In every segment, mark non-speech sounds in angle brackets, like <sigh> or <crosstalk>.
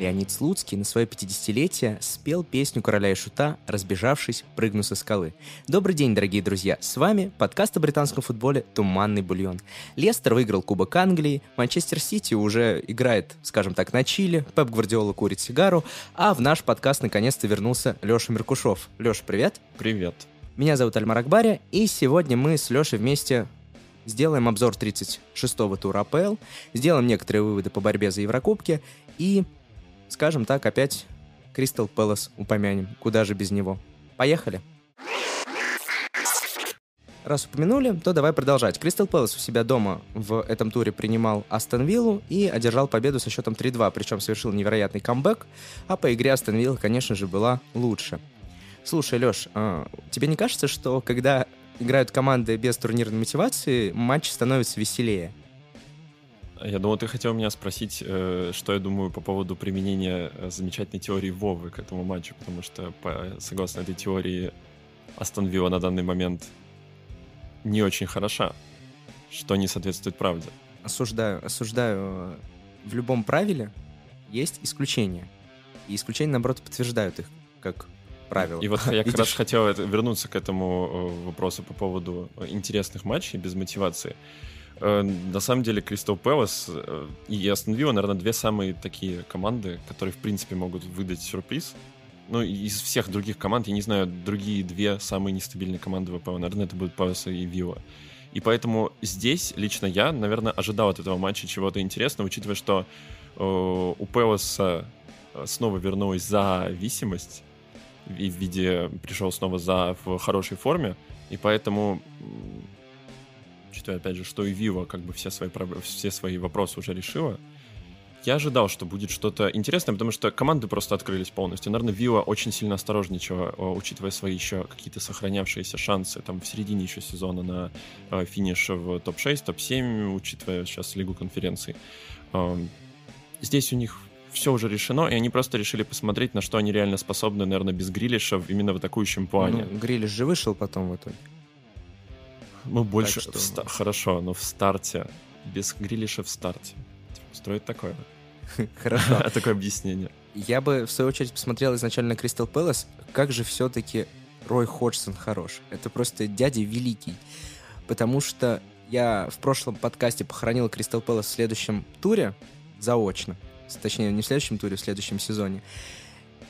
Леонид Слуцкий на свое 50-летие спел песню «Короля и шута», разбежавшись, прыгну со скалы. Добрый день, дорогие друзья! С вами подкаст о британском футболе «Туманный бульон». Лестер выиграл Кубок Англии, Манчестер Сити уже играет, скажем так, на чили, Пеп Гвардиола курит сигару, а в наш подкаст наконец-то вернулся Леша Меркушев. Леша, привет! Привет! Меня зовут Альмар Акбаря, и сегодня мы с Лешей вместе сделаем обзор 36-го тура АПЛ, сделаем некоторые выводы по борьбе за Еврокубки и скажем так, опять Кристал Пэлас упомянем. Куда же без него? Поехали! Раз упомянули, то давай продолжать. Кристал Пэлас у себя дома в этом туре принимал Астон Виллу и одержал победу со счетом 3-2, причем совершил невероятный камбэк, а по игре Астон Вилла, конечно же, была лучше. Слушай, Леш, а тебе не кажется, что когда играют команды без турнирной мотивации, матч становится веселее? Я думал, ты хотел меня спросить, э, что я думаю по поводу применения э, замечательной теории Вовы к этому матчу, потому что, согласно этой теории, Астон Вилла на данный момент не очень хороша, что не соответствует правде. Осуждаю, осуждаю. В любом правиле есть исключения. И исключения, наоборот, подтверждают их как правило. И вот я <laughs> как раз хотел вернуться к этому э, вопросу по поводу интересных матчей без мотивации. Э, на самом деле, Кристал Пэлас э, и Астон Вилла, наверное, две самые такие команды, которые, в принципе, могут выдать сюрприз. Ну, из всех других команд, я не знаю, другие две самые нестабильные команды ВПЛ. Наверное, это будут Пэлас и Вилла. И поэтому здесь лично я, наверное, ожидал от этого матча чего-то интересного, учитывая, что э, у Пэласа снова вернулась зависимость в виде пришел снова за в хорошей форме, и поэтому учитывая, опять же, что и Vivo как бы все свои, все свои вопросы уже решила, я ожидал, что будет что-то интересное, потому что команды просто открылись полностью. Наверное, Вилла очень сильно осторожничала, учитывая свои еще какие-то сохранявшиеся шансы там в середине еще сезона на э, финиш в топ-6, топ-7, учитывая сейчас Лигу конференций. Э, здесь у них все уже решено, и они просто решили посмотреть, на что они реально способны, наверное, без Грилиша именно в атакующем плане. Ну, Грилиш же вышел потом в итоге. Ну, больше... Что... Ста... Хорошо, но в старте. Без Грилиша в старте. Строить такое. <laughs> Хорошо. <laughs> Такое объяснение. Я бы, в свою очередь, посмотрел изначально Кристал Пэлас. Как же все-таки Рой Ходжсон хорош. Это просто дядя великий. Потому что я в прошлом подкасте похоронил Кристал Пэлас в следующем туре заочно. Точнее, не в следующем туре, в следующем сезоне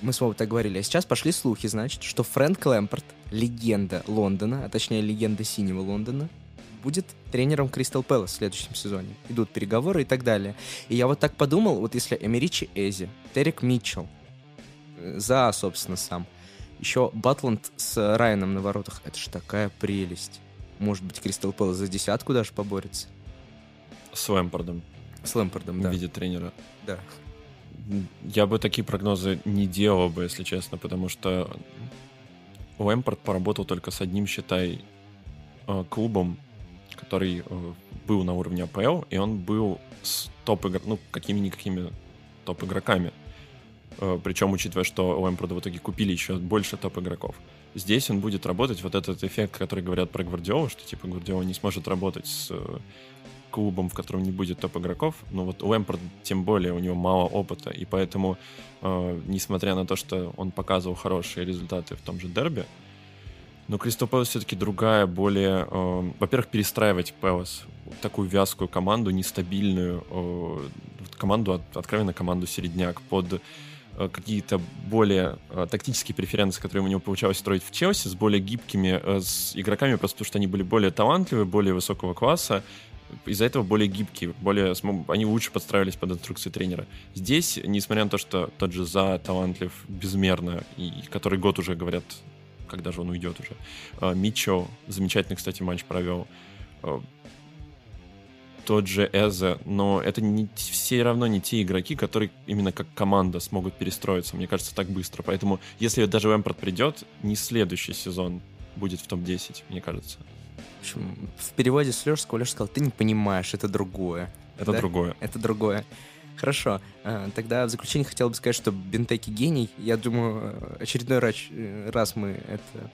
мы с вами так говорили, а сейчас пошли слухи, значит, что Фрэнк Лэмпорт, легенда Лондона, а точнее легенда синего Лондона, будет тренером Кристал Пэлас в следующем сезоне. Идут переговоры и так далее. И я вот так подумал, вот если Эмеричи Эзи, Терек Митчелл, э, За, собственно, сам, еще Батланд с Райаном на воротах, это же такая прелесть. Может быть, Кристал Пэлас за десятку даже поборется? С Лэмпордом. С Лэмпордом, да. В виде тренера. Да. Я бы такие прогнозы не делал бы, если честно, потому что Лэмпорт поработал только с одним, считай, э, клубом, который э, был на уровне АПЛ, и он был с топ-игроками, ну, какими-никакими топ-игроками. Э, Причем, учитывая, что Лэмпорда в итоге купили еще больше топ-игроков. Здесь он будет работать, вот этот эффект, который говорят про Гвардиолу, что, типа, Гвардиола не сможет работать с клубом, в котором не будет топ-игроков. Но вот Лэмпорд, тем более, у него мало опыта, и поэтому, э, несмотря на то, что он показывал хорошие результаты в том же дерби, но Кристал Пэлас все-таки другая, более... Э, во-первых, перестраивать Пэлас, такую вязкую команду, нестабильную, э, команду, от, откровенно команду середняк, под э, какие-то более э, тактические преференции, которые у него получалось строить в Челси, с более гибкими э, с игроками, просто потому что они были более талантливые, более высокого класса, из-за этого более гибкие, более, они лучше подстраивались под инструкции тренера. Здесь, несмотря на то, что тот же За талантлив безмерно, и который год уже говорят, когда же он уйдет уже. А, Митчо замечательный, кстати, матч провел. А, тот же Эзе, но это не, все равно не те игроки, которые именно как команда смогут перестроиться, мне кажется, так быстро. Поэтому, если даже Лэмпорт придет, не следующий сезон будет в топ-10, мне кажется. В общем, в переводе с Лешского Леша сказал, ты не понимаешь, это другое. Это да? другое. Это другое. Хорошо. А, тогда в заключение хотел бы сказать, что Бентеки гений. Я думаю, очередной раз, э, раз мы это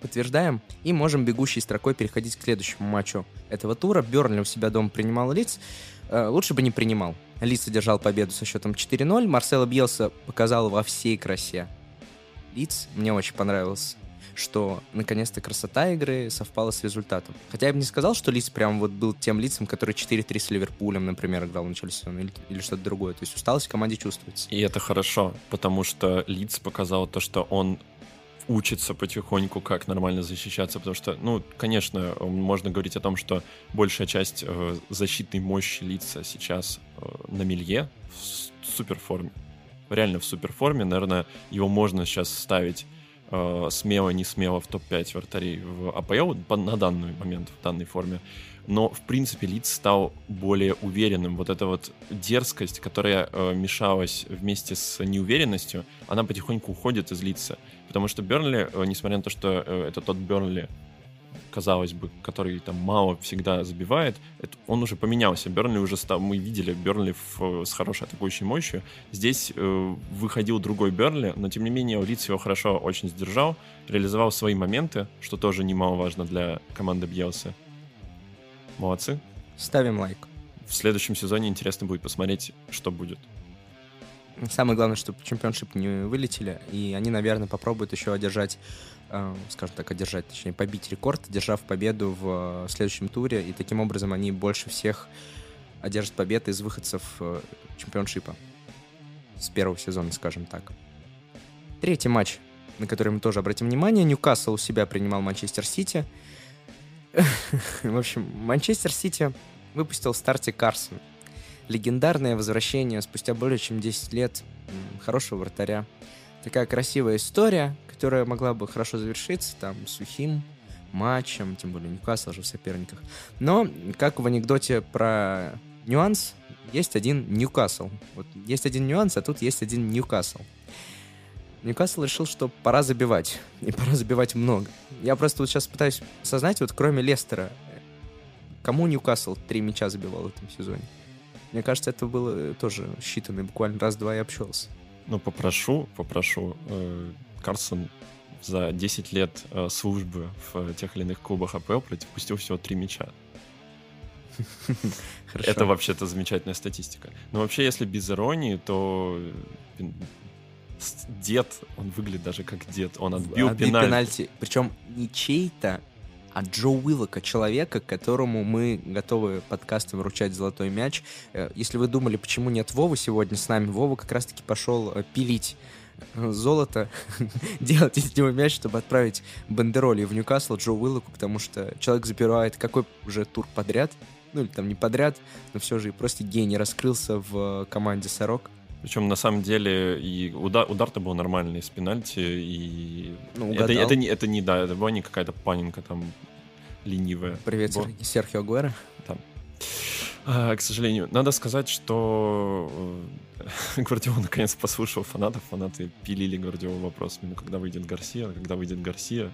подтверждаем. И можем бегущей строкой переходить к следующему матчу этого тура. Бернли у себя дома принимал лиц. А, лучше бы не принимал. Лиц одержал победу со счетом 4-0. Марсело Бьелса показал во всей красе. Лиц мне очень понравился что наконец-то красота игры совпала с результатом. Хотя я бы не сказал, что Лиц прям вот был тем лицом, который 4-3 с Ливерпулем, например, играл в начале сезона или, или что-то другое. То есть усталость в команде чувствуется. И это хорошо, потому что Лиц показал то, что он учится потихоньку, как нормально защищаться, потому что, ну, конечно, можно говорить о том, что большая часть э, защитной мощи лица сейчас э, на Милье в суперформе. Реально в суперформе, наверное, его можно сейчас ставить э, смело, не смело в топ-5 вратарей в АПЛ на данный момент, в данной форме. Но, в принципе, Лиц стал более уверенным. Вот эта вот дерзкость, которая э, мешалась вместе с неуверенностью, она потихоньку уходит из лица. Потому что Бернли, э, несмотря на то, что э, это тот Бернли, казалось бы, который там мало всегда забивает, это, он уже поменялся. Бернли уже стал, мы видели Бернли в, с хорошей атакующей мощью. Здесь э, выходил другой Бернли, но тем не менее Лиц его хорошо очень сдержал, реализовал свои моменты, что тоже немаловажно для команды Бьелса. Молодцы. Ставим лайк. В следующем сезоне интересно будет посмотреть, что будет. Самое главное, чтобы чемпионшип не вылетели, и они, наверное, попробуют еще одержать, скажем так, одержать, точнее, побить рекорд, одержав победу в следующем туре, и таким образом они больше всех одержат победы из выходцев э, чемпионшипа с первого сезона, скажем так. Третий матч, на который мы тоже обратим внимание. Ньюкасл у себя принимал Манчестер Сити. <laughs> В общем, Манчестер Сити выпустил в старте Карсон легендарное возвращение спустя более чем 10 лет хорошего вратаря. Такая красивая история, которая могла бы хорошо завершиться там сухим матчем, тем более Ньюкасл же в соперниках. Но, как в анекдоте про нюанс, есть один Ньюкасл. Вот есть один нюанс, а тут есть один Ньюкасл. Ньюкасл решил, что пора забивать. <laughs> И пора забивать много. Я просто вот сейчас пытаюсь осознать, вот кроме Лестера, кому Ньюкасл три мяча забивал в этом сезоне? Мне кажется, это было э, тоже считанный буквально раз-два и общался. Ну, попрошу, попрошу. Э, Карсон за 10 лет э, службы в тех или иных клубах АПЛ пропустил всего три мяча. Хорошо. Это вообще-то замечательная статистика. Но вообще, если без иронии, то дед, он выглядит даже как дед. Он отбил, отбил пенальти. пенальти. Причем не чей-то, а Джо Уиллока, человека, которому мы готовы подкастом вручать золотой мяч. Э, если вы думали, почему нет Вовы сегодня с нами, Вова как раз-таки пошел э, пилить э, золото, <laughs> делать из него мяч, чтобы отправить бандероли в Ньюкасл Джо Уиллоку, потому что человек забирает какой уже тур подряд, ну или там не подряд, но все же просто гений раскрылся в команде Сорок. Причем на самом деле и удар, удар-то был нормальный с пенальти, и ну, это, это, не, это не, да, это была не какая-то панинка там ленивая. Привет, Бо... Серхио Агуэра. Там. А, к сожалению, надо сказать, что э, <laughs> Гвардиол наконец послушал фанатов. Фанаты пилили Гвардиолу вопросами, ну когда выйдет Гарсия, когда выйдет Гарсия.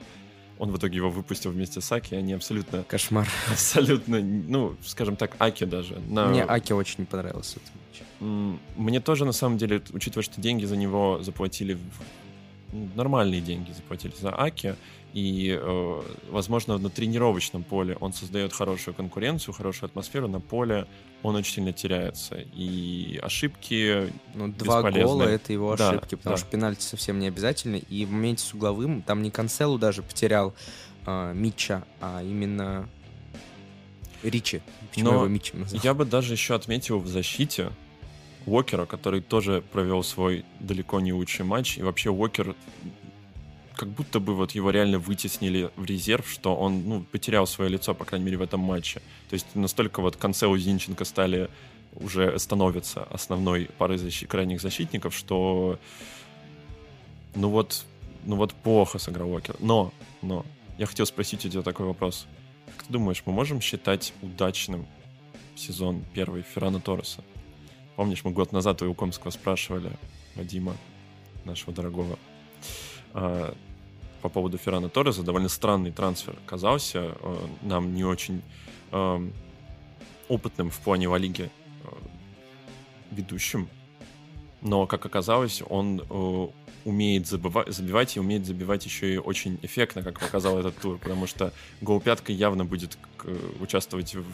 Он в итоге его выпустил вместе с Аки, они абсолютно... Кошмар. <laughs> Абсолютно, ну, скажем так, Аки даже. На... Мне Аки очень не понравился этот матч. Мне тоже, на самом деле, учитывая, что деньги за него заплатили... Нормальные деньги заплатили за Аки, и, э, возможно, на тренировочном поле он создает хорошую конкуренцию, хорошую атмосферу, на поле он очень сильно теряется. И ошибки Ну, два гола — это его ошибки, да, потому да. что пенальти совсем не обязательно. И в моменте с угловым там не Канцелу даже потерял э, Митча, а именно Ричи. Почему Но его Митчем назвал? Я бы даже еще отметил в защите Уокера, который тоже провел свой далеко не лучший матч. И вообще Уокер как будто бы вот его реально вытеснили в резерв, что он ну, потерял свое лицо, по крайней мере, в этом матче. То есть настолько вот Канцелу Зинченко стали уже становятся основной парой защит, крайних защитников, что ну вот, ну вот плохо сыграл Уокер. Но, но, я хотел спросить у тебя такой вопрос. Как ты думаешь, мы можем считать удачным сезон первый Феррана Торреса? Помнишь, мы год назад у Комского спрашивали Вадима, нашего дорогого, а, по поводу Феррана Торреса. Довольно странный трансфер оказался. Э, нам не очень э, опытным в плане Ла э, ведущим. Но, как оказалось, он умеет забивать, забивать и умеет забивать еще и очень эффектно, как показал этот тур, потому что гол пяткой явно будет участвовать в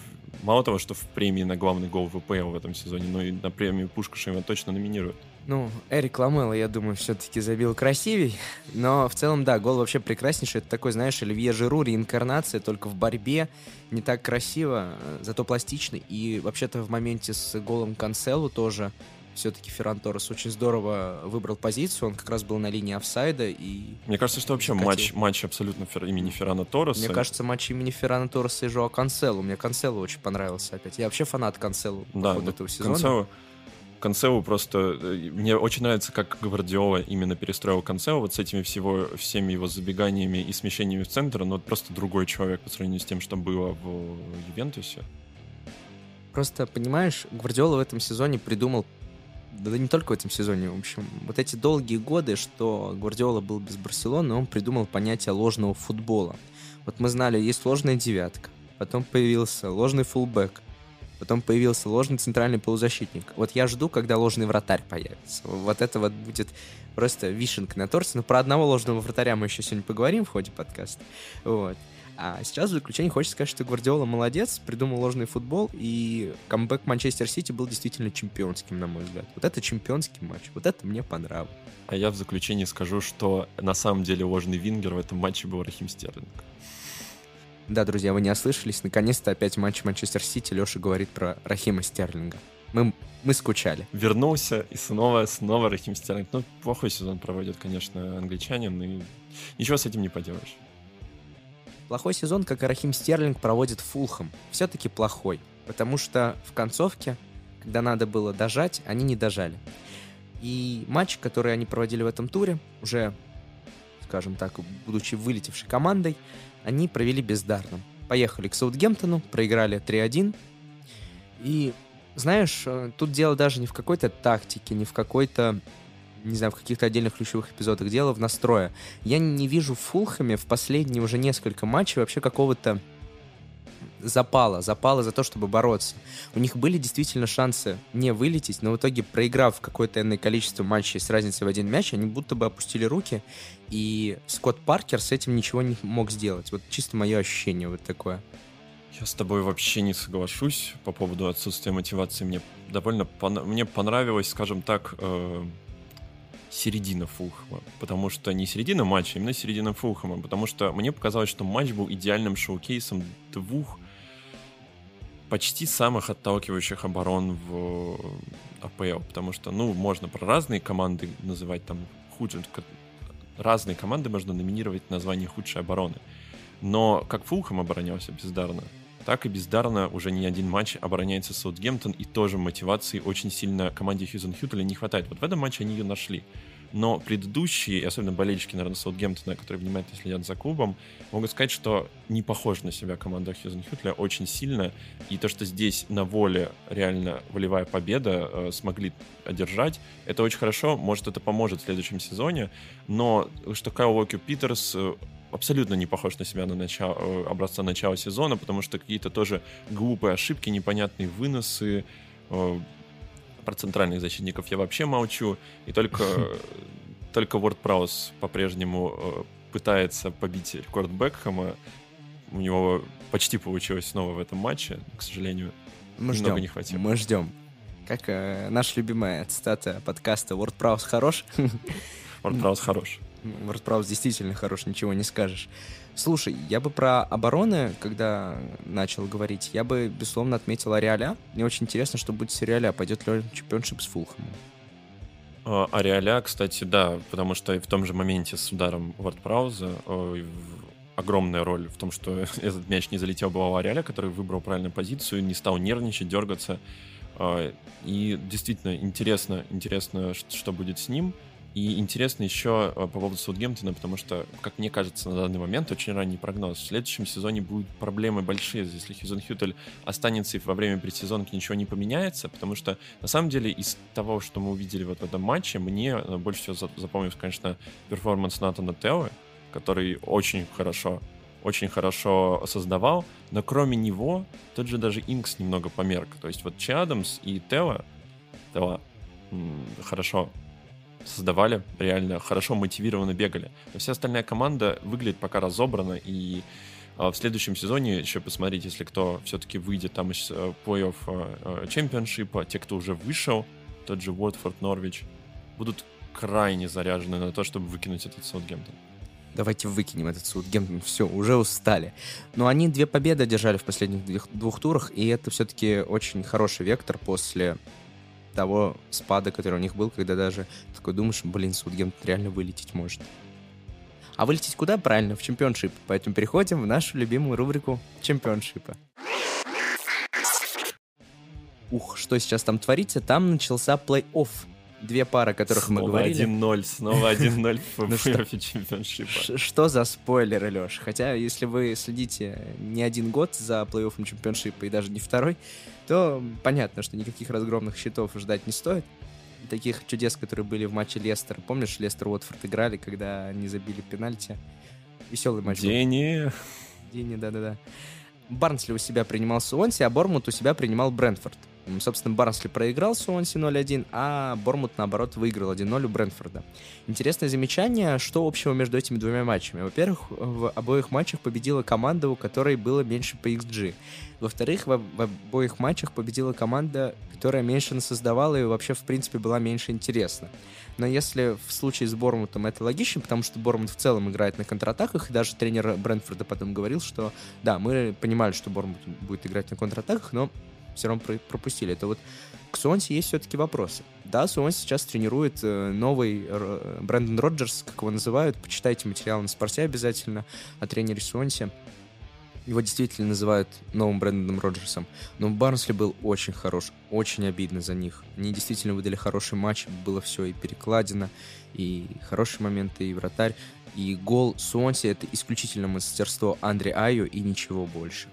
мало того, что в премии на главный гол ВПЛ в этом сезоне, но и на премию Пушкаша его точно номинируют. Ну, Эрик Ламелло, я думаю, все-таки забил красивей. Но в целом, да, гол вообще прекраснейший. Это такой, знаешь, Оливье Жиру, реинкарнация, только в борьбе. Не так красиво, зато пластичный. И вообще-то в моменте с голом Канцелу тоже все-таки Ферран Торрес очень здорово выбрал позицию, он как раз был на линии офсайда и... Мне кажется, что вообще матч, матч абсолютно фер... имени Феррана Торреса. Мне кажется, матч имени Феррана Торреса и Жоа Канцелу. Мне Канцелу очень понравился опять. Я вообще фанат Канцелу да, по этого сезона. Канцелу, Канцелу просто... Э, мне очень нравится, как Гвардиола именно перестроил Канцелу вот с этими всего, всеми его забеганиями и смещениями в центр, но просто другой человек по сравнению с тем, что было в Ювентусе. Просто, понимаешь, Гвардиола в этом сезоне придумал да не только в этом сезоне, в общем, вот эти долгие годы, что Гвардиола был без Барселоны, он придумал понятие ложного футбола. Вот мы знали, есть ложная девятка, потом появился ложный фулбэк, потом появился ложный центральный полузащитник. Вот я жду, когда ложный вратарь появится. Вот это вот будет просто вишенка на торте. Но про одного ложного вратаря мы еще сегодня поговорим в ходе подкаста. Вот. А сейчас в заключение хочется сказать, что Гвардиола молодец, придумал ложный футбол, и камбэк Манчестер Сити был действительно чемпионским, на мой взгляд. Вот это чемпионский матч, вот это мне понравилось. А я в заключение скажу, что на самом деле ложный вингер в этом матче был Рахим Стерлинг. Да, друзья, вы не ослышались. Наконец-то опять матч Манчестер Сити. Леша говорит про Рахима Стерлинга. Мы, мы скучали. Вернулся, и снова, снова Рахим Стерлинг. Ну, плохой сезон проводит, конечно, англичанин, и ничего с этим не поделаешь. Плохой сезон, как и Рахим Стерлинг, проводит Фулхам. Все-таки плохой. Потому что в концовке, когда надо было дожать, они не дожали. И матч, который они проводили в этом туре, уже, скажем так, будучи вылетевшей командой, они провели бездарно. Поехали к Саутгемптону, проиграли 3-1. И, знаешь, э, тут дело даже не в какой-то тактике, не в какой-то не знаю, в каких-то отдельных ключевых эпизодах, дело в настрое. Я не вижу в Фулхаме в последние уже несколько матчей вообще какого-то запала, запала за то, чтобы бороться. У них были действительно шансы не вылететь, но в итоге, проиграв какое-то энное количество матчей с разницей в один мяч, они будто бы опустили руки, и Скотт Паркер с этим ничего не мог сделать. Вот чисто мое ощущение вот такое. Я с тобой вообще не соглашусь по поводу отсутствия мотивации. Мне довольно пон... мне понравилось, скажем так, э середина Фулхэма, потому что не середина матча, а именно середина Фулхэма, потому что мне показалось, что матч был идеальным шоу-кейсом двух почти самых отталкивающих оборон в АПЛ, потому что, ну, можно про разные команды называть там худшие, разные команды можно номинировать название худшей обороны. Но как Фулхэм оборонялся бездарно, так и бездарно уже не один матч обороняется Саутгемптон, и тоже мотивации очень сильно команде Хьюзен Хьютеля не хватает. Вот в этом матче они ее нашли. Но предыдущие, особенно болельщики, наверное, Саутгемптона, которые внимательно следят за клубом, могут сказать, что не похожа на себя команда Хьюзен Хьютеля очень сильно. И то, что здесь на воле реально волевая победа э, смогли одержать, это очень хорошо. Может, это поможет в следующем сезоне. Но что Кайл Уокер Питерс э, абсолютно не похож на себя на начало, э, образца начала сезона, потому что какие-то тоже глупые ошибки, непонятные выносы. Э, про центральных защитников я вообще молчу. И только, <laughs> только Ворд Праус по-прежнему э, пытается побить рекорд Бекхэма. У него почти получилось снова в этом матче, к сожалению. Мы ждем, не хватило. Мы ждем. Как э, наша любимая цитата подкаста «Ворд Праус хорош». <laughs> Праус хорош. Ворд Праус действительно хорош, ничего не скажешь. Слушай, я бы про обороны, когда начал говорить, я бы, безусловно, отметил Ареоля. Мне очень интересно, что будет с Ареоля. Пойдет ли он чемпионшип с Фулхэмом? Ариаля, кстати, да, потому что в том же моменте с ударом WordPress огромная роль в том, что <laughs> этот мяч не залетел была у Ариаля, который выбрал правильную позицию, не стал нервничать, дергаться. А, и действительно интересно, интересно, что будет с ним. И интересно еще э, по поводу Саутгемптона, потому что, как мне кажется, на данный момент очень ранний прогноз. В следующем сезоне будут проблемы большие, если Хизон Хютель останется и во время предсезонки ничего не поменяется, потому что, на самом деле, из того, что мы увидели вот в этом матче, мне э, больше всего запомнился, конечно, перформанс Натана Тео, который очень хорошо очень хорошо создавал, но кроме него, тот же даже Инкс немного померк. То есть вот Чадамс и Тео, Тео хорошо создавали, реально хорошо мотивированно бегали. Но вся остальная команда выглядит пока разобрана, и А в следующем сезоне еще посмотреть, если кто все-таки выйдет там из э, плей-офф э, чемпионшипа, те, кто уже вышел, тот же Уотфорд, Норвич, будут крайне заряжены на то, чтобы выкинуть этот Саутгемптон. Давайте выкинем этот Саутгемптон. Все, уже устали. Но они две победы одержали в последних двух турах, и это все-таки очень хороший вектор после того спада, который у них был, когда даже такой думаешь, блин, Саутгемптон реально вылететь может. А вылететь куда? Правильно, в чемпионшип. Поэтому переходим в нашу любимую рубрику чемпионшипа. Ух, что сейчас там творится? Там начался плей-офф две пары, о которых снова мы говорили. 1-0, снова 1-0 <laughs> в ну плей-оффе чемпионшипа. Что за спойлеры, Леш? Хотя, если вы следите не один год за плей-оффом чемпионшипа и даже не второй, то понятно, что никаких разгромных счетов ждать не стоит. Таких чудес, которые были в матче Лестер. Помнишь, Лестер Уотфорд играли, когда они забили пенальти? Веселый матч. Дени. Дени, да-да-да. Барнсли у себя принимал Суонси, а Бормут у себя принимал Брентфорд. Собственно, Барнсли проиграл Суонси 0-1, а Бормут, наоборот, выиграл 1-0 у Брентфорда. Интересное замечание, что общего между этими двумя матчами. Во-первых, в обоих матчах победила команда, у которой было меньше по XG. Во-вторых, в, в обоих матчах победила команда, которая меньше создавала и вообще, в принципе, была меньше интересна. Но если в случае с Бормутом это логично, потому что Бормут в целом играет на контратаках, и даже тренер Брентфорда потом говорил, что да, мы понимали, что Бормут будет играть на контратаках, но все равно пропустили. Это вот к Суонси есть все-таки вопросы. Да, Суонси сейчас тренирует э, новый Брэндон Роджерс, как его называют. Почитайте материал на спорте обязательно о тренере Суонси. Его действительно называют новым Брэндоном Роджерсом. Но Барнсли был очень хорош, очень обидно за них. Они действительно выдали хороший матч, было все и перекладина, и хорошие моменты, и вратарь. И гол Суонси — это исключительно мастерство Андре Айо и ничего больше.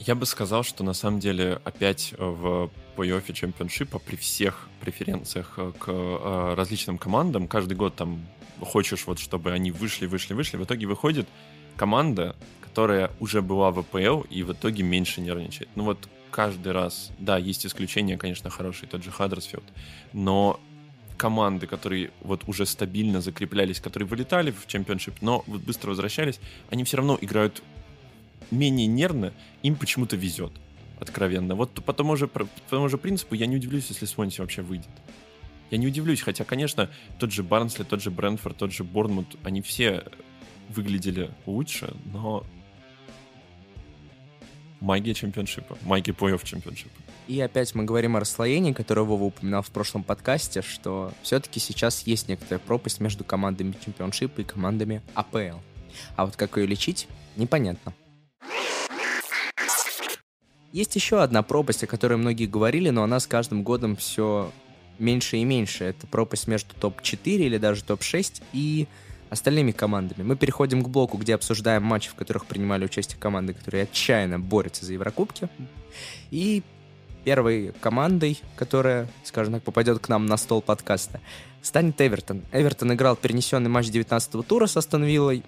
Я бы сказал, что на самом деле опять в плей-оффе чемпионшипа при всех преференциях э, к э, различным командам, каждый год там хочешь вот, чтобы они вышли, вышли, вышли, в итоге выходит команда, которая уже была в АПЛ и в итоге меньше нервничает. Ну вот каждый раз, да, есть исключения, конечно, хорошие, тот же Хаддерсфилд, но команды, которые вот уже стабильно закреплялись, которые вылетали в чемпионшип, но вот быстро возвращались, они все равно играют менее нервно, им почему-то везет. Откровенно. Вот по тому, же, по тому же принципу я не удивлюсь, если Свонси вообще выйдет. Я не удивлюсь, хотя, конечно, тот же Барнсли, тот же Брентфорд, тот же Борнмут, они все выглядели лучше, но магия чемпионшипа, магия плей-офф чемпионшипа. И опять мы говорим о расслоении, которое Вова упоминал в прошлом подкасте, что все-таки сейчас есть некоторая пропасть между командами чемпионшипа и командами АПЛ. А вот как ее лечить, непонятно. Есть еще одна пропасть, о которой многие говорили, но она с каждым годом все меньше и меньше. Это пропасть между топ-4 или даже топ-6 и остальными командами. Мы переходим к блоку, где обсуждаем матчи, в которых принимали участие команды, которые отчаянно борются за Еврокубки. И первой командой, которая, скажем так, попадет к нам на стол подкаста, станет Эвертон. Эвертон играл перенесенный матч 19-го тура с Астон Виллой.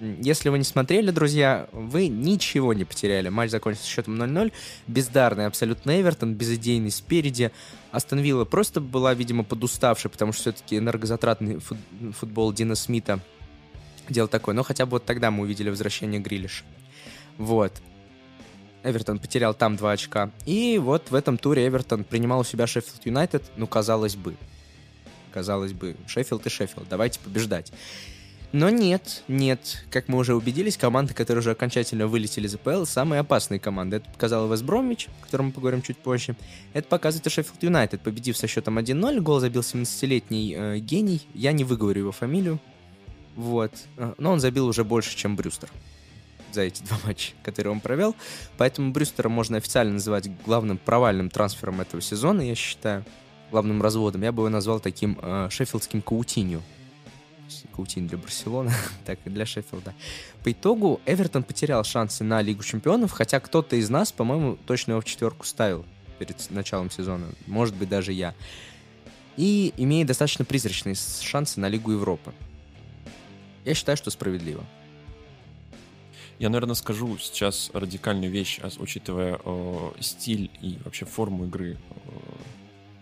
Если вы не смотрели, друзья, вы ничего не потеряли. Матч закончился счетом 0-0. Бездарный абсолютно Эвертон, безыдейный спереди. Астон Вилла просто была, видимо, подуставшей, потому что все-таки энергозатратный футбол Дина Смита делал такое. Но хотя бы вот тогда мы увидели возвращение Грилиш. Вот. Эвертон потерял там 2 очка. И вот в этом туре Эвертон принимал у себя Шеффилд Юнайтед. Ну, казалось бы. Казалось бы, Шеффилд и Шеффилд. Давайте побеждать. Но нет, нет. Как мы уже убедились, команды, которые уже окончательно вылетели из АПЛ, самые опасные команды. Это показал Вест Бромвич, о котором мы поговорим чуть позже. Это показывает и Шеффилд Юнайтед, победив со счетом 1-0. Гол забил 17-летний э, гений. Я не выговорю его фамилию. Вот. Э, но он забил уже больше, чем Брюстер за эти два матча, которые он провел. Поэтому Брюстера можно официально называть главным провальным трансфером этого сезона, я считаю. Главным разводом. Я бы его назвал таким э, шеффилдским Каутинью Каутин для Барселоны, <laughs> так и для Шеффилда. По итогу Эвертон потерял шансы на Лигу Чемпионов, хотя кто-то из нас, по-моему, точно его в четверку ставил перед началом сезона. Может быть, даже я. И имеет достаточно призрачные шансы на Лигу Европы. Я считаю, что справедливо. Я, наверное, скажу сейчас радикальную вещь, учитывая э, стиль и вообще форму игры э,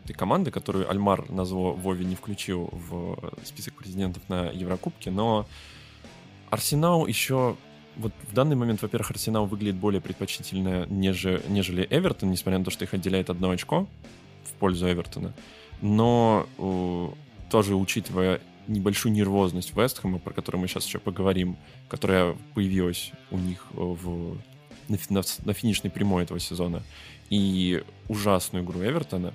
этой команды, которую Альмар назвал Вове не включил в список президентов на Еврокубке, но Арсенал еще вот в данный момент, во-первых, Арсенал выглядит более предпочтительно, нежели, нежели Эвертон, несмотря на то, что их отделяет одно очко в пользу Эвертона. Но э, тоже учитывая небольшую нервозность Вестхэма, про которую мы сейчас еще поговорим, которая появилась у них в, на, на, на финишной прямой этого сезона, и ужасную игру Эвертона,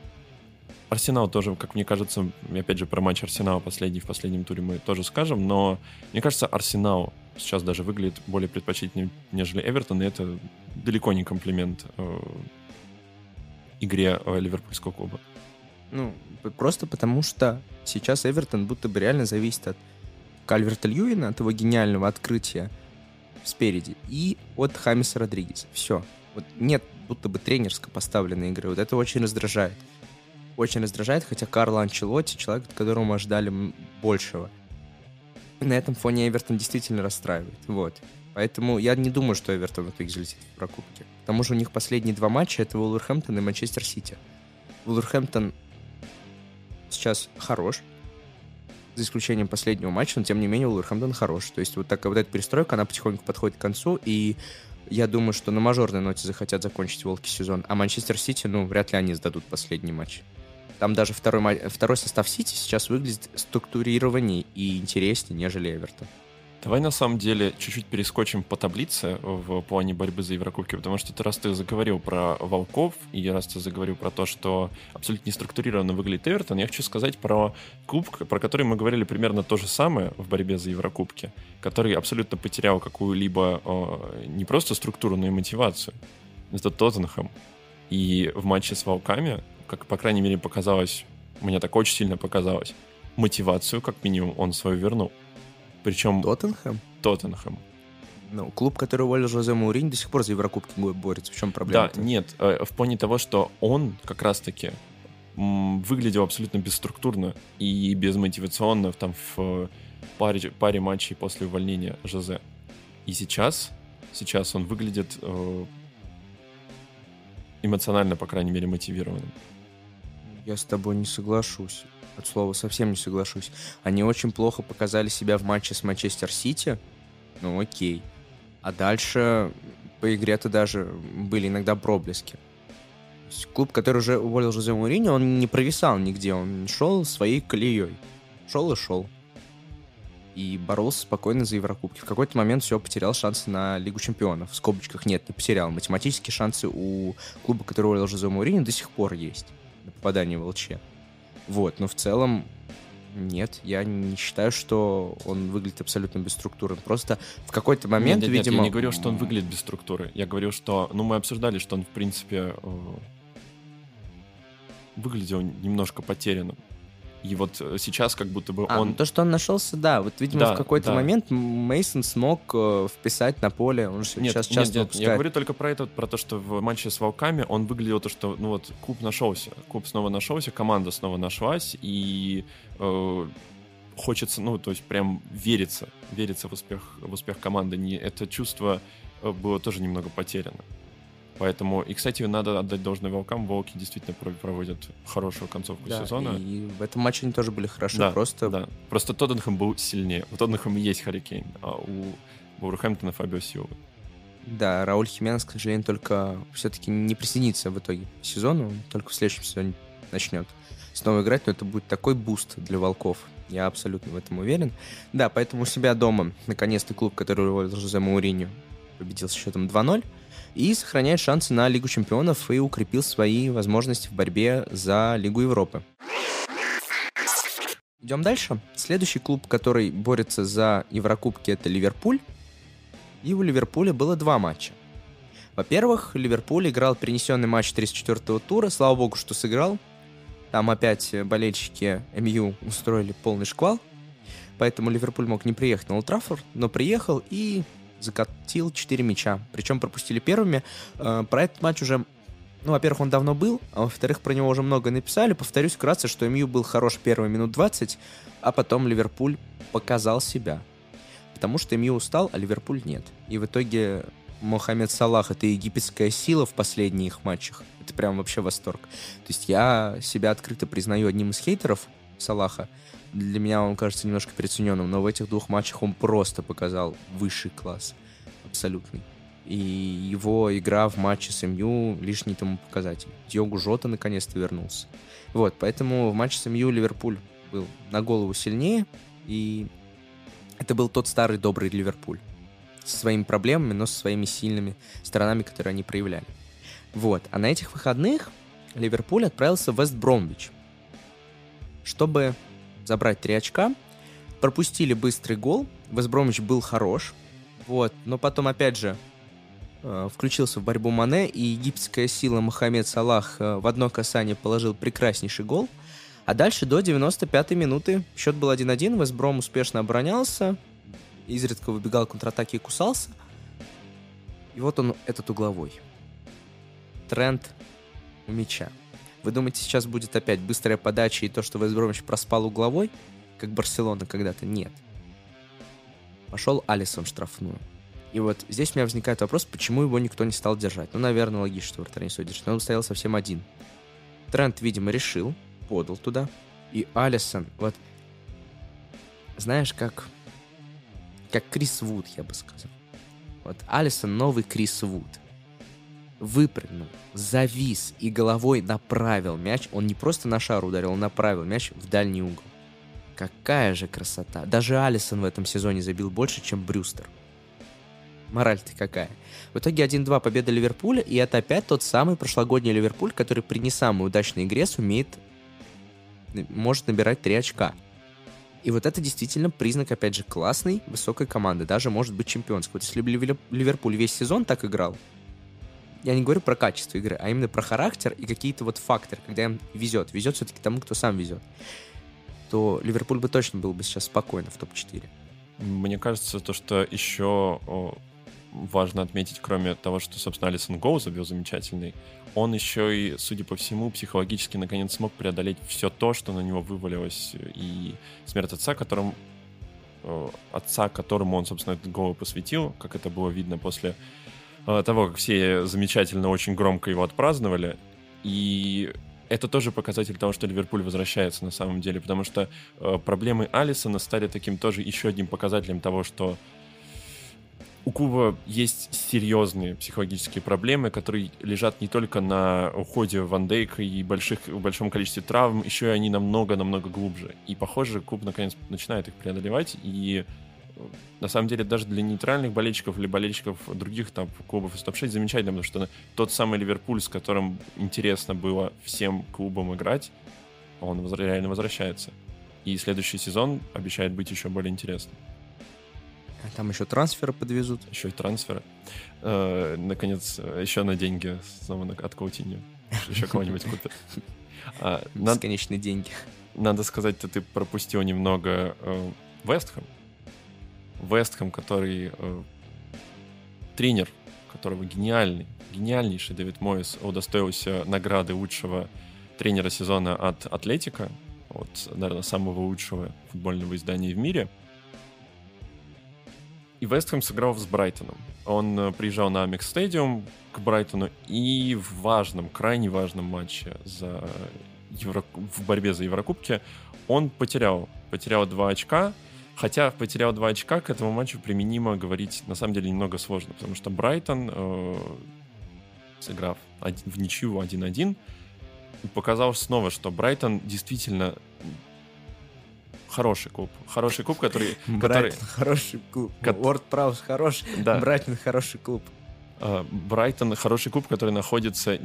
Арсенал тоже, как мне кажется, опять же, про матч Арсенала последний в последнем туре мы тоже скажем, но мне кажется, Арсенал сейчас даже выглядит более предпочтительнее, нежели Эвертон, и это далеко не комплимент э, игре э, Ливерпульского клуба. Ну, просто потому что сейчас Эвертон будто бы реально зависит от Кальверта Льюина, от его гениального открытия спереди, и от Хамиса Родригеса. Все. Вот нет будто бы тренерско поставленной игры. Вот это очень раздражает очень раздражает, хотя Карло Анчелотти человек, от которого мы ожидали большего. На этом фоне Эвертон действительно расстраивает. Вот. Поэтому я не думаю, что Эвертон в итоге залетит в прокубке. К тому же у них последние два матча — это Вулверхэмптон и Манчестер Сити. Вулверхэмптон сейчас хорош, за исключением последнего матча, но тем не менее Вулверхэмптон хорош. То есть вот такая вот эта перестройка, она потихоньку подходит к концу, и я думаю, что на мажорной ноте захотят закончить волки сезон, а Манчестер Сити, ну, вряд ли они сдадут последний матч. Там даже второй, второй состав Сити сейчас выглядит структурированнее и интереснее, нежели Эвертон. Давай на самом деле чуть-чуть перескочим по таблице в плане борьбы за Еврокубки, потому что ты раз ты заговорил про Волков, и раз ты заговорил про то, что абсолютно неструктурированно выглядит Эвертон, я хочу сказать про клуб, про который мы говорили примерно то же самое в борьбе за Еврокубки, который абсолютно потерял какую-либо э, не просто структуру, но и мотивацию. Это Тоттенхэм. И в матче с Волками как, по крайней мере, показалось, мне так очень сильно показалось, мотивацию, как минимум, он свою вернул. Причем... Тоттенхэм? Тоттенхэм. Ну, клуб, который уволил Жозе Мауринь, до сих пор за Еврокубки борется. В чем проблема? Да, нет, э, в плане того, что он как раз-таки выглядел абсолютно бесструктурно и безмотивационно там в паре, паре матчей после увольнения Жозе. И сейчас, сейчас он выглядит э, эмоционально, по крайней мере, мотивированным. Я с тобой не соглашусь. От слова совсем не соглашусь. Они очень плохо показали себя в матче с Манчестер Сити. Ну окей. А дальше по игре-то даже были иногда проблески. Клуб, который уже уволил Жозе Мурини, он не провисал нигде. Он шел своей колеей. Шел и шел. И боролся спокойно за Еврокубки. В какой-то момент все потерял шансы на Лигу Чемпионов. В скобочках нет, не потерял. Математические шансы у клуба, который уволил Жозе Мурини, до сих пор есть на попадание в ЛЧ. Вот, но в целом нет, я не считаю, что он выглядит абсолютно бесструктурным. Просто в какой-то момент, нет, нет, видимо... Нет, я не говорил, что он выглядит без структуры. Я говорил, что... Ну, мы обсуждали, что он, в принципе, э, выглядел немножко потерянным. И вот э, сейчас как будто бы а, он... Ну, то, что он нашелся, да. Вот, видимо, да, в какой-то да. момент Мейсон смог э, вписать на поле. Он же нет, сейчас часто нет, нет, Я говорю только про это, про то, что в матче с Волками он выглядел то, что, ну вот, клуб нашелся. Клуб снова нашелся, команда снова нашлась, и э, хочется, ну, то есть прям верится, верится в успех, в успех команды. Не, это чувство э, было тоже немного потеряно. Поэтому, и, кстати, надо отдать должное волкам. Волки действительно проводят хорошую концовку да, сезона. И в этом матче они тоже были хороши. Да, просто... да. Просто Тоттенхэм был сильнее. У Тоттенхэма есть Харикейн, а у Вулверхэмптона Фабио Силва. Да, Рауль Хименес, к сожалению, только все-таки не присоединится в итоге к сезону. Только в следующем сезоне начнет снова играть, но это будет такой буст для волков. Я абсолютно в этом уверен. Да, поэтому у себя дома наконец-то клуб, который Жозе Моуринью, победил с счетом 2-0 и сохраняет шансы на Лигу чемпионов и укрепил свои возможности в борьбе за Лигу Европы. Идем дальше. Следующий клуб, который борется за Еврокубки, это Ливерпуль. И у Ливерпуля было два матча. Во-первых, Ливерпуль играл перенесенный матч 34-го тура. Слава богу, что сыграл. Там опять болельщики МЮ устроили полный шквал. Поэтому Ливерпуль мог не приехать на Олд но приехал и закатил 4 мяча. Причем пропустили первыми. Э, про этот матч уже ну, во-первых, он давно был, а во-вторых, про него уже много написали. Повторюсь вкратце, что МЮ был хорош первые минут 20, а потом Ливерпуль показал себя. Потому что МЮ устал, а Ливерпуль нет. И в итоге Мохаммед Салах — это египетская сила в последних матчах. Это прям вообще восторг. То есть я себя открыто признаю одним из хейтеров Салаха, для меня он кажется немножко переоцененным, но в этих двух матчах он просто показал высший класс. абсолютный. И его игра в матче с МЮ лишний тому показатель. Диогу Жота наконец-то вернулся. Вот, поэтому в матче с МЮ Ливерпуль был на голову сильнее, и это был тот старый добрый Ливерпуль со своими проблемами, но со своими сильными сторонами, которые они проявляли. Вот. А на этих выходных Ливерпуль отправился в Вест Бромвич, чтобы забрать три очка. Пропустили быстрый гол. Вест Бромвич был хорош. Вот. Но потом, опять же, э, включился в борьбу Мане, и египетская сила Мохаммед Салах э, в одно касание положил прекраснейший гол. А дальше до 95-й минуты счет был 1-1, Вестбром успешно оборонялся, изредка выбегал контратаки и кусался. И вот он, этот угловой. Тренд у мяча. Вы думаете, сейчас будет опять быстрая подача и то, что Вестбромич проспал угловой, как Барселона когда-то? Нет. Пошел Алисон штрафную. И вот здесь у меня возникает вопрос, почему его никто не стал держать. Ну, наверное, логично, что вратарь не держать. Но он стоял совсем один. Тренд, видимо, решил, подал туда. И Алисон, вот, знаешь, как как Крис Вуд, я бы сказал. Вот Алисон новый Крис Вуд. Выпрыгнул, завис и головой направил мяч. Он не просто на шар ударил, он направил мяч в дальний угол. Какая же красота. Даже Алисон в этом сезоне забил больше, чем Брюстер. Мораль-то какая. В итоге 1-2 победа Ливерпуля, и это опять тот самый прошлогодний Ливерпуль, который при не самой удачной игре сумеет, может набирать 3 очка. И вот это действительно признак, опять же, классной, высокой команды, даже может быть чемпионской. Вот если бы Ливерпуль весь сезон так играл, я не говорю про качество игры, а именно про характер и какие-то вот факторы, когда им везет, везет все-таки тому, кто сам везет, то Ливерпуль бы точно был бы сейчас спокойно в топ-4. Мне кажется, то, что еще важно отметить, кроме того, что, собственно, Алисон Гоу забил замечательный, он еще и, судя по всему, психологически наконец смог преодолеть все то, что на него вывалилось, и смерть отца, которым отца, которому он, собственно, этот гол посвятил, как это было видно после того, как все замечательно, очень громко его отпраздновали. И это тоже показатель того, что Ливерпуль возвращается на самом деле, потому что э, проблемы Алисона стали таким тоже еще одним показателем того, что у Куба есть серьезные психологические проблемы, которые лежат не только на уходе Ван Дейка и больших, большом количестве травм, еще и они намного-намного глубже. И, похоже, Куб наконец начинает их преодолевать, и на самом деле даже для нейтральных болельщиков или болельщиков других там клубов из топ-6 замечательно, потому что тот самый Ливерпуль, с которым интересно было всем клубам играть, он реально возвращается. И следующий сезон обещает быть еще более интересным. Там еще трансферы подвезут. Еще и трансферы. Э, наконец, еще на деньги снова от Каутиньо. Еще кого-нибудь купят. А, Бесконечные деньги. Надо сказать, ты пропустил немного э, Вестхэм. Вестхэм, который э, тренер, которого гениальный, гениальнейший Дэвид Мойс удостоился награды лучшего тренера сезона от Атлетика, от, наверное, самого лучшего футбольного издания в мире — и Вестхэм сыграл с Брайтоном. Он э, приезжал на Амикс Стадиум к Брайтону и в важном, крайне важном матче за Евро... в борьбе за Еврокубки он потерял. Потерял два очка. Хотя потерял два очка, к этому матчу применимо говорить на самом деле немного сложно, потому что Брайтон, э, сыграв в ничью 1-1, показал снова, что Брайтон действительно хороший клуб. Хороший клуб, который... <laughs> Брайтон который... хороший клуб. Уорд Праус хороший, да. Брайтон хороший клуб. Брайтон хороший клуб, который находится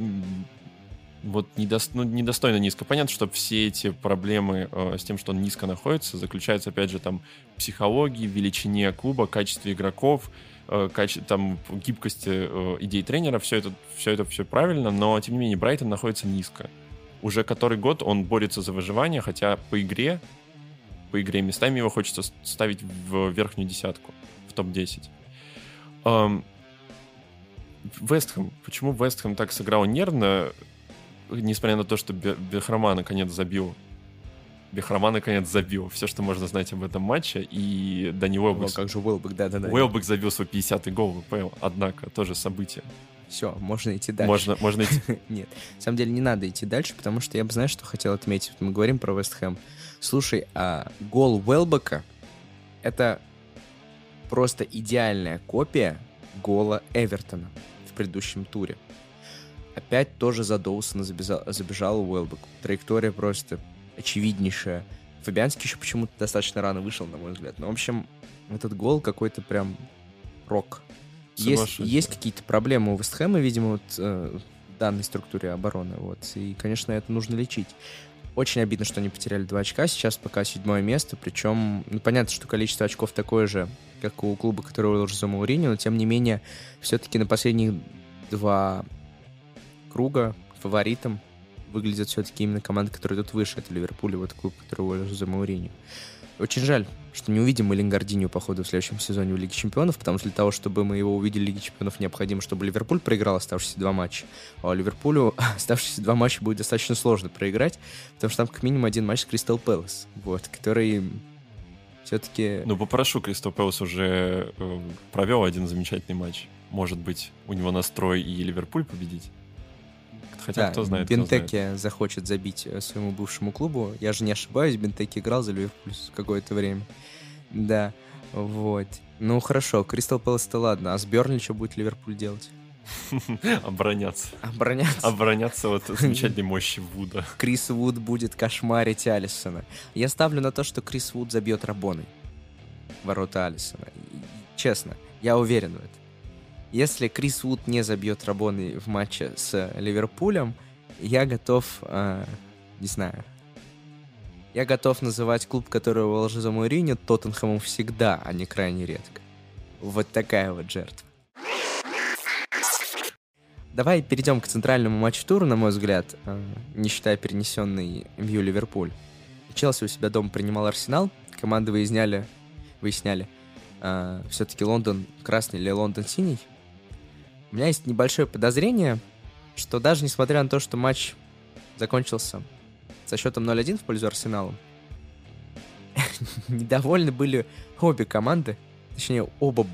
вот недо... ну, недостойно низко. Понятно, что все эти проблемы э, с тем, что он низко находится, заключаются, опять же, там, в психологии, в величине клуба, качестве игроков, э, каче... там, гибкости э, идей тренера. Все это, все это все правильно, но, тем не менее, Брайтон находится низко. Уже который год он борется за выживание, хотя по игре по игре. Местами его хочется ставить в верхнюю десятку, в топ-10. Эм, Вестхэм. Почему Вестхэм так сыграл нервно, несмотря на то, что Бехрома наконец забил Бехрома наконец забил все, что можно знать об этом матче, и Дани Уэлбек... как же Уэлбек, да-да-да. Уэлбек забил свой 50-й гол в ВПЛ, однако, тоже событие. Все, можно идти дальше. Можно, можно идти. <laughs> Нет, на самом деле не надо идти дальше, потому что я бы, знаешь, что хотел отметить? Мы говорим про Вестхэм. Слушай, а гол Уэлбека — это просто идеальная копия гола Эвертона в предыдущем туре. Опять тоже за Доусона забежал, забежал Уэлбек. Траектория просто очевиднейшая. Фабианский еще почему-то достаточно рано вышел, на мой взгляд. Но, в общем, этот гол какой-то прям рок. Есть, есть какие-то проблемы у Вестхэма, видимо, вот, э, в данной структуре обороны. Вот. И, конечно, это нужно лечить. Очень обидно, что они потеряли два очка. Сейчас пока седьмое место. Причем, ну, понятно, что количество очков такое же, как у клуба, который выложил за Мауриню, но, тем не менее, все-таки на последних два круга фаворитом выглядят все-таки именно команды, которые идут выше. Это Ливерпуль вот клуб, который выложил за Мауриню. Очень жаль, что не увидим мы Лингардинию, походу, в следующем сезоне в Лиге Чемпионов, потому что для того, чтобы мы его увидели в Лиге Чемпионов, необходимо, чтобы Ливерпуль проиграл оставшиеся два матча. А Ливерпулю <laughs> оставшиеся два матча будет достаточно сложно проиграть, потому что там как минимум один матч с Кристал Пэлас, вот, который все-таки... Ну, попрошу, Кристал Пэлас уже э, провел один замечательный матч. Может быть, у него настрой и Ливерпуль победить? Хотя да, кто знает. Бентеки захочет забить э, своему бывшему клубу. Я же не ошибаюсь, Бентеки играл за Ливерпуль какое-то время. Да, вот. Ну хорошо, Кристал Пэлас-то ладно, а с Бернли что будет Ливерпуль делать? <laughs> Обороняться. Обороняться. Обороняться вот <laughs> замечательной мощи Вуда. Крис Вуд будет кошмарить Алисона. Я ставлю на то, что Крис Вуд забьет Рабоной ворота Алисона. Честно, я уверен в этом. Если Крис Вуд не забьет Рабоны в матче с Ливерпулем, я готов, э, не знаю, я готов называть клуб, который выложил за Мourinho, Тоттенхэмом всегда, а не крайне редко. Вот такая вот жертва. Давай перейдем к центральному матчу тура, на мой взгляд, э, не считая перенесенный Мью Ливерпуль. Челси у себя дома принимал Арсенал, команды выясняли, выясняли, э, все-таки Лондон красный или Лондон синий. У меня есть небольшое подозрение, что даже несмотря на то, что матч закончился со счетом 0-1 в пользу Арсенала, <laughs> недовольны были обе команды, точнее, оба,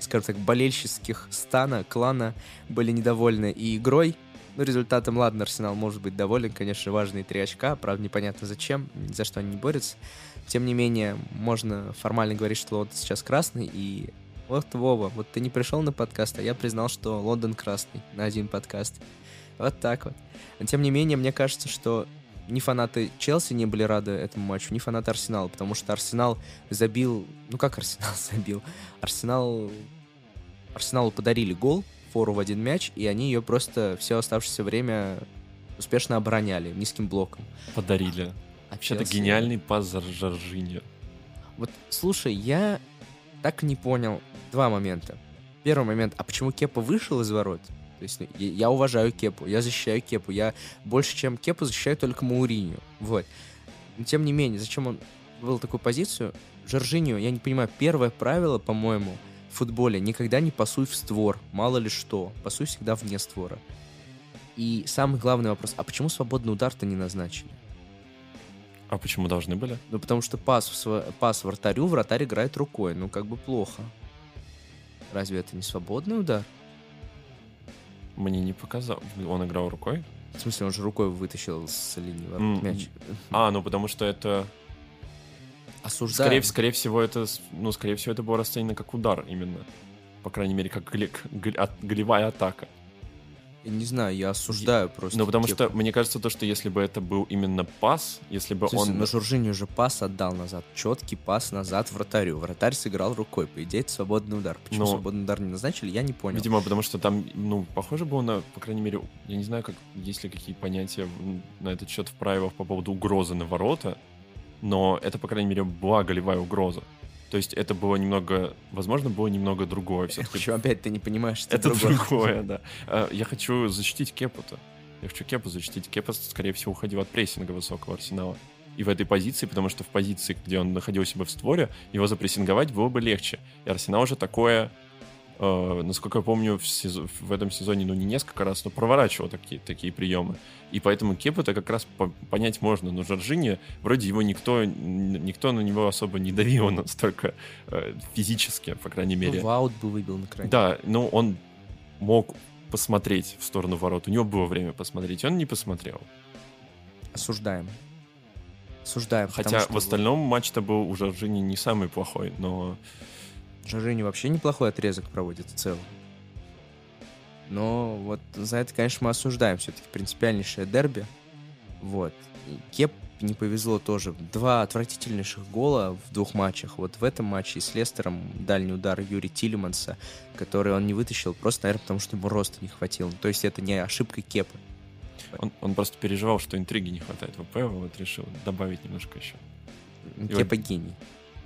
скажем так, болельщических стана, клана были недовольны и игрой, ну, результатом, ладно, Арсенал может быть доволен, конечно, важные три очка, правда, непонятно зачем, за что они не борются. Тем не менее, можно формально говорить, что вот сейчас красный, и вот, Вова, вот ты не пришел на подкаст, а я признал, что Лондон красный на один подкаст. Вот так вот. Но, тем не менее, мне кажется, что ни фанаты Челси не были рады этому матчу, ни фанаты Арсенала, потому что Арсенал забил... Ну как Арсенал <laughs> забил? Арсенал... Арсеналу подарили гол, фору в один мяч, и они ее просто все оставшееся время успешно обороняли низким блоком. Подарили. А Вообще-то гениальный пас за Жоржиньо. Вот, слушай, я так не понял, два момента. Первый момент, а почему Кепа вышел из ворот? То есть я уважаю Кепу, я защищаю Кепу, я больше, чем Кепу, защищаю только Мауриню. Вот. Но тем не менее, зачем он выбрал такую позицию? Жоржиньо, я не понимаю, первое правило, по-моему, в футболе, никогда не пасуй в створ, мало ли что, пасуй всегда вне створа. И самый главный вопрос, а почему свободный удар-то не назначили? А почему должны были? Ну, потому что пас, в, пас вратарю, вратарь играет рукой, ну, как бы плохо. Разве это не свободный удар? Мне не показал. Он играл рукой? В смысле, он же рукой вытащил с линии ворот mm. мяч. А, ну потому что это... Осуждаем. Скорее, скорее всего, это, ну, скорее всего, это было расценено как удар именно. По крайней мере, как голевая атака. Я не знаю, я осуждаю просто. Ну, потому что, мне кажется, то, что если бы это был именно пас, если бы Слушай, он... Но Жоржини уже пас отдал назад. Четкий пас назад вратарю. Вратарь сыграл рукой. По идее, это свободный удар. Почему Но... свободный удар не назначили, я не понял. Видимо, потому что там, ну, похоже было на, по крайней мере, я не знаю, как, есть ли какие понятия на этот счет в правилах по поводу угрозы на ворота, но это, по крайней мере, была голевая угроза. То есть это было немного, возможно, было немного другое все-таки. Почему опять ты не понимаешь, что это другое? другое, <laughs> да. А, я хочу защитить Кепу-то. Я хочу Кепу защитить. Кепа, скорее всего, уходил от прессинга высокого арсенала. И в этой позиции, потому что в позиции, где он находил себя в створе, его запрессинговать было бы легче. И Арсенал уже такое э, насколько я помню, в, сезон, в этом сезоне, ну, не несколько раз, но проворачивал такие, такие приемы. И поэтому Кепа-то как раз по понять можно. Но Жоржини, вроде его никто, никто на него особо не давил настолько э, физически, по крайней мере. Ну, аут бы выбил на крайне. Да, но он мог посмотреть в сторону ворот. У него было время посмотреть, он не посмотрел. Осуждаем. Осуждаем. Хотя в остальном матч-то был у Жоржини не самый плохой, но Жоржини вообще неплохой отрезок проводит в целом. Но вот за это, конечно, мы осуждаем все-таки принципиальнейшее дерби. Вот. И Кеп не повезло тоже. Два отвратительнейших гола в двух матчах. Вот в этом матче с Лестером дальний удар Юрия Тилеманса, который он не вытащил, просто, наверное, потому что ему роста не хватило. То есть это не ошибка Кепа. Он, он просто переживал, что интриги не хватает в АПЛ, вот решил добавить немножко еще. Кепа гений.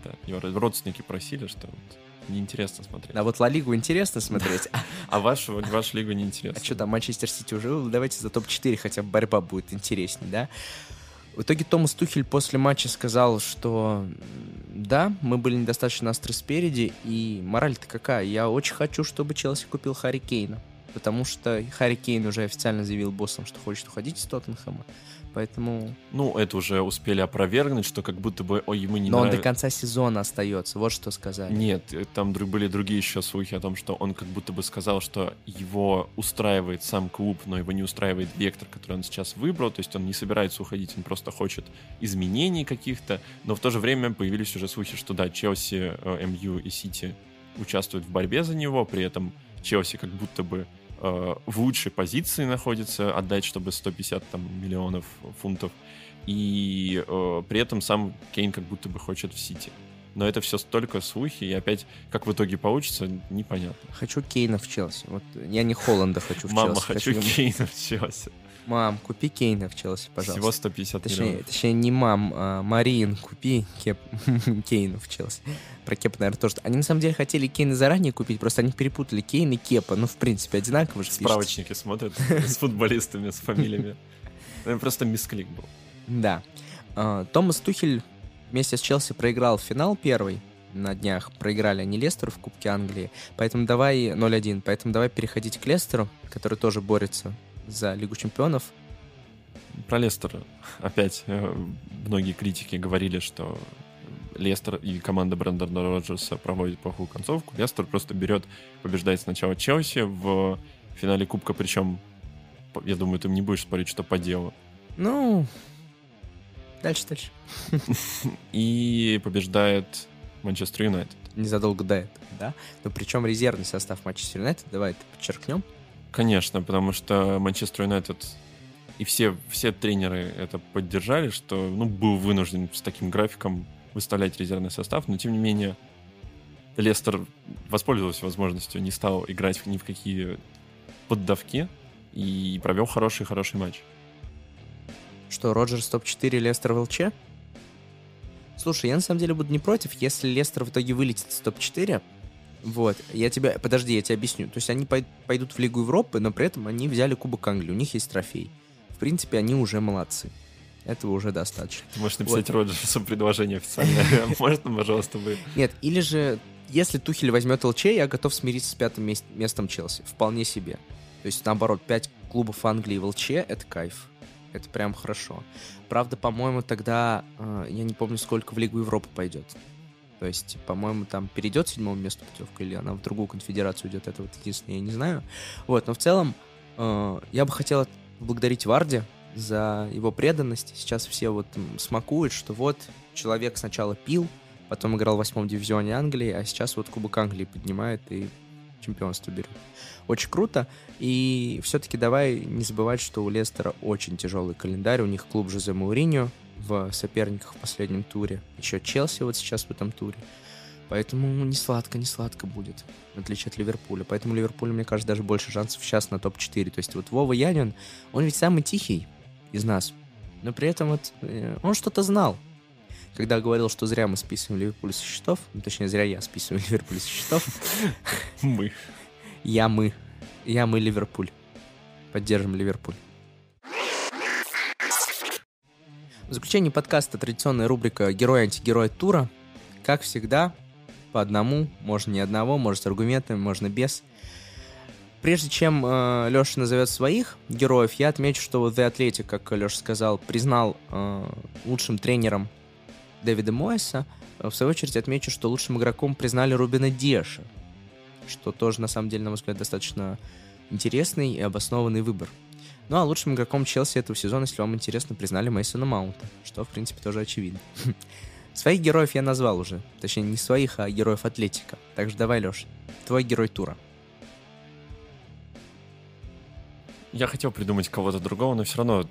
Да, его родственники просили, что вот неинтересно смотреть. А вот Ла Лигу интересно смотреть. <laughs> А вашу, вашу лигу неинтересно. А что там, Манчестер Сити уже? Давайте за топ-4 хотя бы борьба будет интереснее, да? В итоге Томас Тухель после матча сказал, что да, мы были недостаточно остры спереди, и мораль-то какая? Я очень хочу, чтобы Челси купил Харри Кейна, потому что Харри Кейн уже официально заявил боссам, что хочет уходить из Тоттенхэма. Поэтому... Ну, это уже успели опровергнуть, что как будто бы ой, ему не Но нрав... он до конца сезона остается, вот что сказали. Нет, э, там были другие еще слухи о том, что он как будто бы сказал, что его устраивает сам клуб, но его не устраивает вектор, который он сейчас выбрал, то есть он не собирается уходить, он просто хочет изменений каких-то, но в то же время появились уже слухи, что да, Челси, э, МЮ и Сити участвуют в борьбе за него, при этом Челси как будто бы Э, в лучшей позиции находится, отдать, чтобы 150 там, миллионов фунтов. И э, при этом сам Кейн как будто бы хочет в Сити. Но это все столько слухи, и опять, как в итоге получится, непонятно. Хочу Кейна в Челси. Вот я не Холланда хочу в Мама, Челси. хочу, хочу Кейна в Челси. Мам, купи Кейна в Челси, пожалуйста. Всего 150 точнее, миллионов. Точнее, не мам, а Марин, купи Кеп... <laughs> Кейна в Челси. Про Кепа, наверное, тоже. Они, на самом деле, хотели Кейна заранее купить, просто они перепутали Кейн и Кепа. Ну, в принципе, одинаково же Справочники пишут. смотрят <laughs> с футболистами, с фамилиями. Просто мисклик был. Да. А, Томас Тухель вместе с Челси проиграл финал первый на днях. Проиграли они Лестеру в Кубке Англии. Поэтому давай 0-1. Поэтому давай переходить к Лестеру, который тоже борется за Лигу чемпионов. Про Лестер опять э, многие критики говорили, что Лестер и команда Брэндона Роджерса проводит плохую концовку. Лестер просто берет, побеждает сначала Челси в финале Кубка, причем, я думаю, ты не будешь спорить, что по делу. Ну, дальше, дальше. <laughs> И побеждает Манчестер Юнайтед. Незадолго до этого, да? Но причем резервный состав Манчестер Юнайтед, давай это подчеркнем. Конечно, потому что Манчестер Юнайтед и все, все тренеры это поддержали, что ну, был вынужден с таким графиком выставлять резервный состав, но тем не менее Лестер воспользовался возможностью, не стал играть ни в какие поддавки и провел хороший-хороший матч. Что, Роджерс топ-4, Лестер в ЛЧ? Слушай, я на самом деле буду не против, если Лестер в итоге вылетит с топ-4, вот, я тебя, подожди, я тебе объясню. То есть они пойдут в Лигу Европы, но при этом они взяли Кубок Англии, у них есть трофей. В принципе, они уже молодцы. Этого уже достаточно. Ты можешь написать вот. Роджерсу предложение официальное. <laughs> <laughs> Можно, пожалуйста, вы? Нет, или же, если Тухель возьмет ЛЧ, я готов смириться с пятым местом Челси. Вполне себе. То есть, наоборот, пять клубов Англии в ЛЧ — это кайф. Это прям хорошо. Правда, по-моему, тогда, э, я не помню, сколько в Лигу Европы пойдет. То есть, по-моему, там перейдет седьмому месту путевка, или она в другую конфедерацию идет, это вот единственное, я не знаю. Вот, но в целом, э, я бы хотел поблагодарить Варди за его преданность. Сейчас все вот смакуют, что вот человек сначала пил, потом играл в восьмом дивизионе Англии, а сейчас вот Кубок Англии поднимает и чемпионство берет. Очень круто. И все-таки давай не забывать, что у Лестера очень тяжелый календарь. У них клуб Жозе Мауриньо, в соперниках в последнем туре. Еще Челси вот сейчас в этом туре. Поэтому не сладко, не сладко будет, в отличие от Ливерпуля. Поэтому Ливерпулю, мне кажется, даже больше шансов сейчас на топ-4. То есть вот Вова Янин, он ведь самый тихий из нас. Но при этом вот э, он что-то знал. Когда говорил, что зря мы списываем Ливерпуль со счетов, ну, точнее, зря я списываю <laughs> Ливерпуль со счетов. Мы. Я мы. Я мы Ливерпуль. Поддержим Ливерпуль. В заключении подкаста традиционная рубрика «Герой-антигерой тура». Как всегда, по одному, можно не одного, может с аргументами, можно без. Прежде чем э, Леша назовет своих героев, я отмечу, что The Athletic, как Леша сказал, признал э, лучшим тренером Дэвида Моэса. В свою очередь отмечу, что лучшим игроком признали Рубина Деша, что тоже, на самом деле, на мой взгляд, достаточно интересный и обоснованный выбор. Ну а лучшим игроком Челси этого сезона, если вам интересно, признали Мейсона Маунта, что, в принципе, тоже очевидно. <laughs> Своих героев я назвал уже. Точнее, не своих, а героев Атлетика. Так что давай, Леш, твой герой тура. Я хотел придумать кого-то другого, но все равно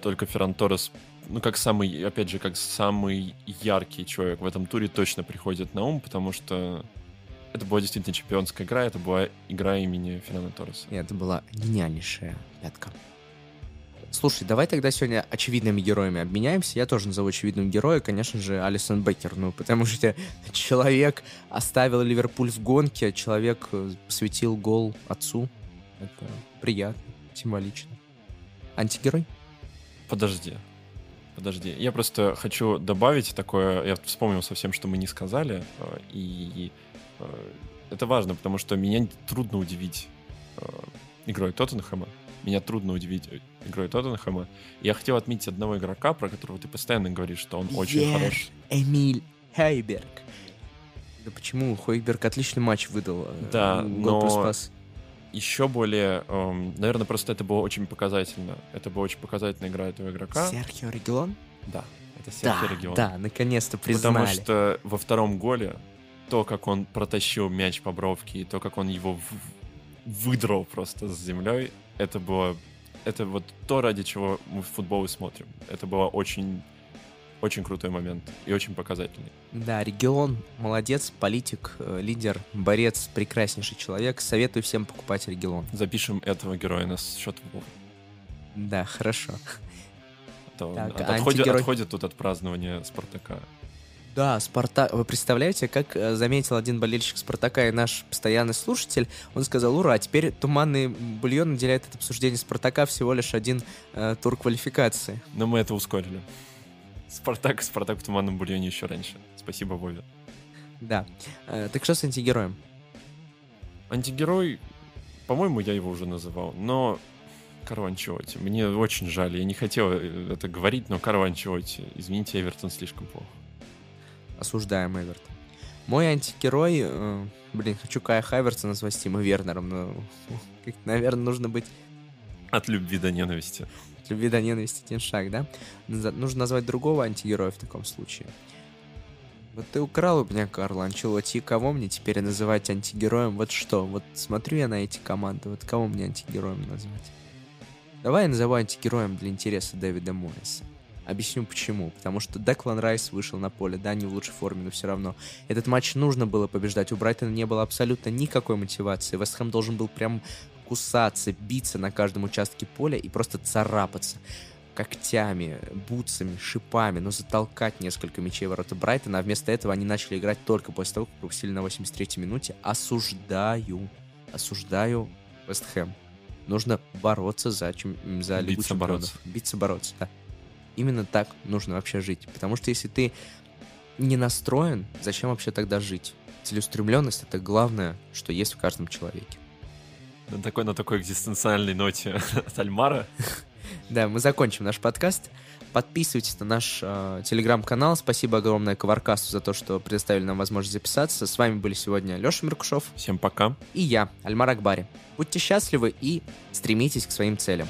только Ферран Торрес, ну, как самый, опять же, как самый яркий человек в этом туре точно приходит на ум, потому что это была действительно чемпионская игра, это была игра имени Фернана Торреса. И это была гениальнейшая пятка. Слушай, давай тогда сегодня очевидными героями обменяемся. Я тоже назову очевидным героя, конечно же, Алисон Беккер. Ну, потому что <laughs> человек оставил Ливерпуль в гонке, человек э, светил гол отцу. Это приятно, символично. Антигерой? Подожди. Подожди. Я просто хочу добавить такое. Я вспомнил совсем, что мы не сказали. Э, и это важно, потому что меня трудно удивить игрой Тоттенхэма меня трудно удивить игрой Тоттенхэма. Я хотел отметить одного игрока, про которого ты постоянно говоришь, что он очень yeah, хорош. Эмиль Хайберг. Да почему? Хойберг отличный матч выдал. Э, да, но еще более, эм, наверное, просто это было очень показательно. Это была очень показательная игра этого игрока. Серхио Регион? Да, это Серхио да, Регион. Да, наконец-то признали. Потому что во втором голе то, как он протащил мяч по бровке, и то, как он его выдрал просто с землей, это было... Это вот то, ради чего мы в футбол и смотрим. Это было очень очень крутой момент и очень показательный. Да, регион, молодец, политик, э, лидер, борец, прекраснейший человек. Советую всем покупать регион. Запишем этого героя на счет Вовы. Да, хорошо. А так, отходит, антигерой... отходит тут от празднования Спартака. Да, Спартак. Вы представляете, как э, заметил один болельщик Спартака и наш постоянный слушатель, он сказал, ура, теперь туманный бульон наделяет это обсуждение Спартака всего лишь один э, тур квалификации. Но мы это ускорили. Спартак, Спартак в туманном бульоне еще раньше. Спасибо, Вове. Да. Э, так что с антигероем? Антигерой, по-моему, я его уже называл, но Карл Анчелоти. Мне очень жаль, я не хотел э, это говорить, но Карл Анчелоти. Извините, Эвертон слишком плохо осуждаем Эвертон. Мой антигерой, э, блин, хочу Кая Хайверса назвать Тима Вернером, но, <laughs> наверное, нужно быть... От любви до ненависти. От любви до ненависти один шаг, да? Нужно назвать другого антигероя в таком случае. Вот ты украл у меня Карла Анчелоти, кого мне теперь называть антигероем? Вот что? Вот смотрю я на эти команды, вот кого мне антигероем назвать? Давай я назову антигероем для интереса Дэвида Морриса. Объясню почему. Потому что Деклан Райс вышел на поле, да, не в лучшей форме, но все равно. Этот матч нужно было побеждать. У Брайтона не было абсолютно никакой мотивации. Вестхэм должен был прям кусаться, биться на каждом участке поля и просто царапаться когтями, бутсами, шипами, но затолкать несколько мячей в ворота Брайтона, а вместо этого они начали играть только после того, как пропустили на 83-й минуте. Осуждаю, осуждаю Вестхэм. Нужно бороться за, за Лигу Биться, бороться. Биться, бороться, да. Именно так нужно вообще жить. Потому что если ты не настроен, зачем вообще тогда жить? Целеустремленность — это главное, что есть в каждом человеке. На такой, на такой экзистенциальной ноте от <laughs> Альмара. <laughs> Да, мы закончим наш подкаст. Подписывайтесь на наш э, телеграм-канал. Спасибо огромное Коваркасту за то, что предоставили нам возможность записаться. С вами были сегодня Леша Меркушев. Всем пока. И я, Альмар Акбари. Будьте счастливы и стремитесь к своим целям.